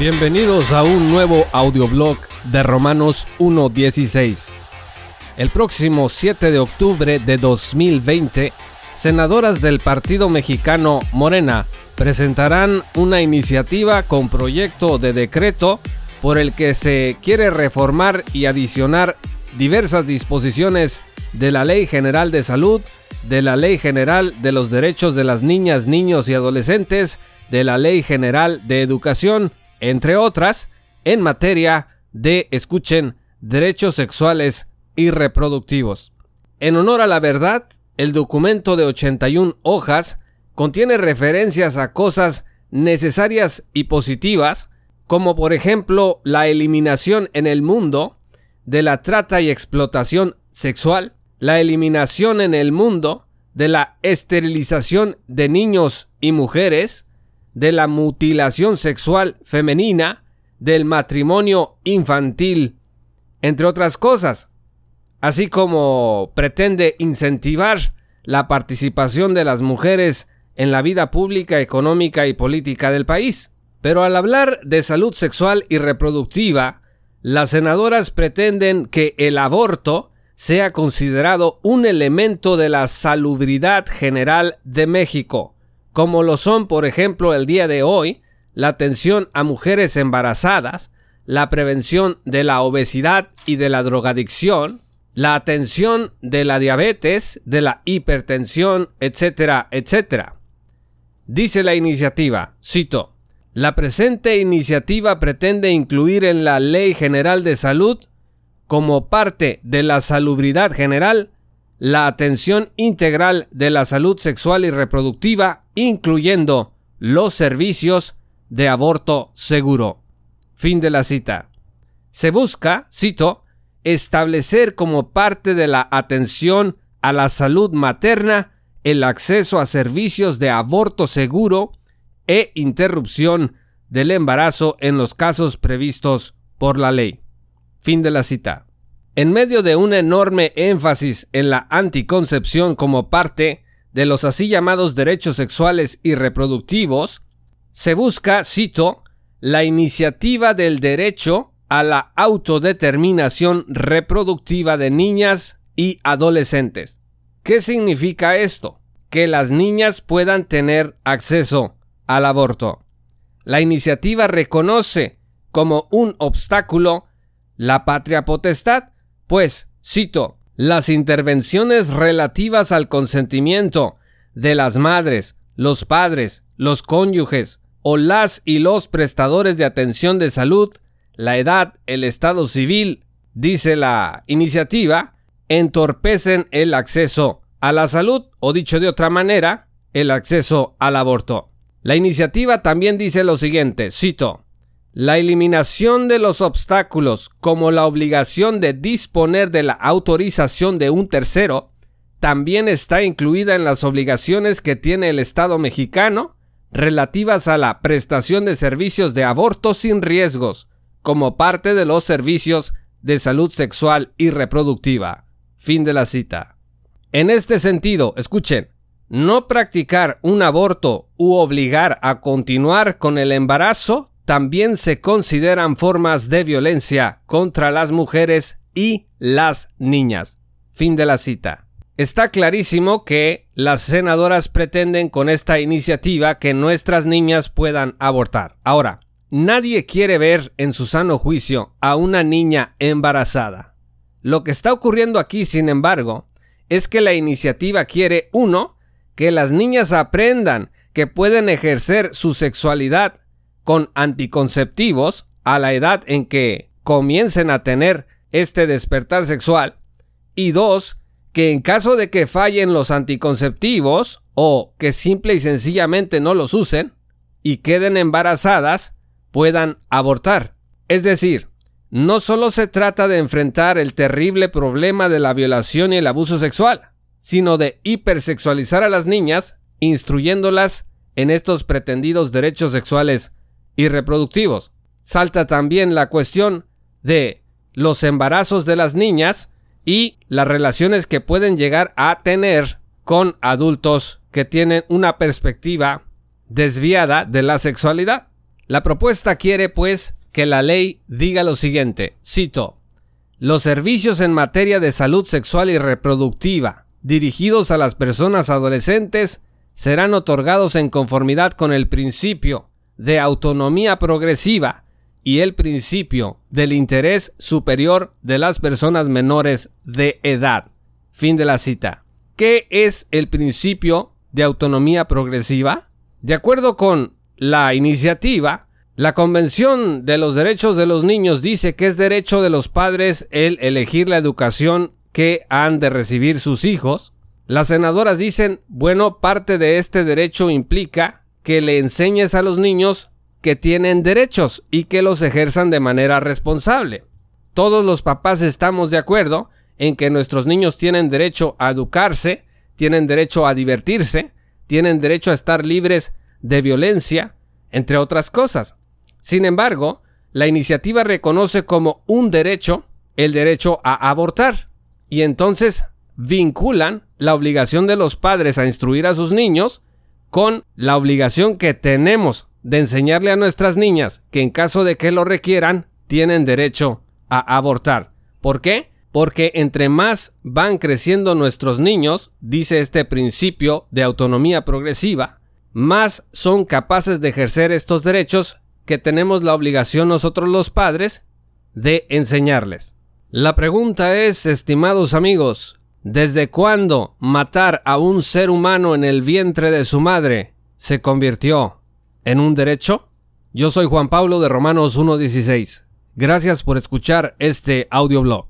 Bienvenidos a un nuevo audioblog de Romanos 1.16. El próximo 7 de octubre de 2020, senadoras del Partido Mexicano Morena presentarán una iniciativa con proyecto de decreto por el que se quiere reformar y adicionar diversas disposiciones de la Ley General de Salud, de la Ley General de los Derechos de las Niñas, Niños y Adolescentes, de la Ley General de Educación, entre otras, en materia de, escuchen, derechos sexuales y reproductivos. En honor a la verdad, el documento de 81 hojas contiene referencias a cosas necesarias y positivas, como por ejemplo la eliminación en el mundo de la trata y explotación sexual, la eliminación en el mundo de la esterilización de niños y mujeres, de la mutilación sexual femenina, del matrimonio infantil, entre otras cosas, así como pretende incentivar la participación de las mujeres en la vida pública, económica y política del país. Pero al hablar de salud sexual y reproductiva, las senadoras pretenden que el aborto sea considerado un elemento de la salubridad general de México, como lo son, por ejemplo, el día de hoy, la atención a mujeres embarazadas, la prevención de la obesidad y de la drogadicción, la atención de la diabetes, de la hipertensión, etcétera, etcétera. Dice la iniciativa, cito, la presente iniciativa pretende incluir en la Ley General de Salud, como parte de la salubridad general, la atención integral de la salud sexual y reproductiva, incluyendo los servicios de aborto seguro. Fin de la cita. Se busca, cito, establecer como parte de la atención a la salud materna el acceso a servicios de aborto seguro e interrupción del embarazo en los casos previstos por la ley. Fin de la cita. En medio de un enorme énfasis en la anticoncepción como parte de los así llamados derechos sexuales y reproductivos, se busca, cito, la iniciativa del derecho a la autodeterminación reproductiva de niñas y adolescentes. ¿Qué significa esto? Que las niñas puedan tener acceso al aborto. La iniciativa reconoce como un obstáculo la patria potestad pues, cito, las intervenciones relativas al consentimiento de las madres, los padres, los cónyuges o las y los prestadores de atención de salud, la edad, el estado civil, dice la iniciativa, entorpecen el acceso a la salud o dicho de otra manera, el acceso al aborto. La iniciativa también dice lo siguiente, cito, la eliminación de los obstáculos, como la obligación de disponer de la autorización de un tercero, también está incluida en las obligaciones que tiene el Estado mexicano relativas a la prestación de servicios de aborto sin riesgos, como parte de los servicios de salud sexual y reproductiva. Fin de la cita. En este sentido, escuchen, no practicar un aborto u obligar a continuar con el embarazo también se consideran formas de violencia contra las mujeres y las niñas. Fin de la cita. Está clarísimo que las senadoras pretenden con esta iniciativa que nuestras niñas puedan abortar. Ahora, nadie quiere ver en su sano juicio a una niña embarazada. Lo que está ocurriendo aquí, sin embargo, es que la iniciativa quiere, uno, que las niñas aprendan que pueden ejercer su sexualidad con anticonceptivos a la edad en que comiencen a tener este despertar sexual. Y dos, que en caso de que fallen los anticonceptivos o que simple y sencillamente no los usen y queden embarazadas, puedan abortar. Es decir, no solo se trata de enfrentar el terrible problema de la violación y el abuso sexual, sino de hipersexualizar a las niñas, instruyéndolas en estos pretendidos derechos sexuales y reproductivos. Salta también la cuestión de los embarazos de las niñas y las relaciones que pueden llegar a tener con adultos que tienen una perspectiva desviada de la sexualidad. La propuesta quiere, pues, que la ley diga lo siguiente, cito, los servicios en materia de salud sexual y reproductiva dirigidos a las personas adolescentes serán otorgados en conformidad con el principio de autonomía progresiva y el principio del interés superior de las personas menores de edad. Fin de la cita. ¿Qué es el principio de autonomía progresiva? De acuerdo con la iniciativa, la Convención de los Derechos de los Niños dice que es derecho de los padres el elegir la educación que han de recibir sus hijos. Las senadoras dicen, bueno, parte de este derecho implica que le enseñes a los niños que tienen derechos y que los ejerzan de manera responsable. Todos los papás estamos de acuerdo en que nuestros niños tienen derecho a educarse, tienen derecho a divertirse, tienen derecho a estar libres de violencia, entre otras cosas. Sin embargo, la iniciativa reconoce como un derecho el derecho a abortar y entonces vinculan la obligación de los padres a instruir a sus niños con la obligación que tenemos de enseñarle a nuestras niñas que en caso de que lo requieran tienen derecho a abortar. ¿Por qué? Porque entre más van creciendo nuestros niños, dice este principio de autonomía progresiva, más son capaces de ejercer estos derechos que tenemos la obligación nosotros los padres de enseñarles. La pregunta es, estimados amigos, ¿desde cuándo matar a un ser humano en el vientre de su madre se convirtió en un derecho? Yo soy Juan Pablo de Romanos 1.16. Gracias por escuchar este audioblog.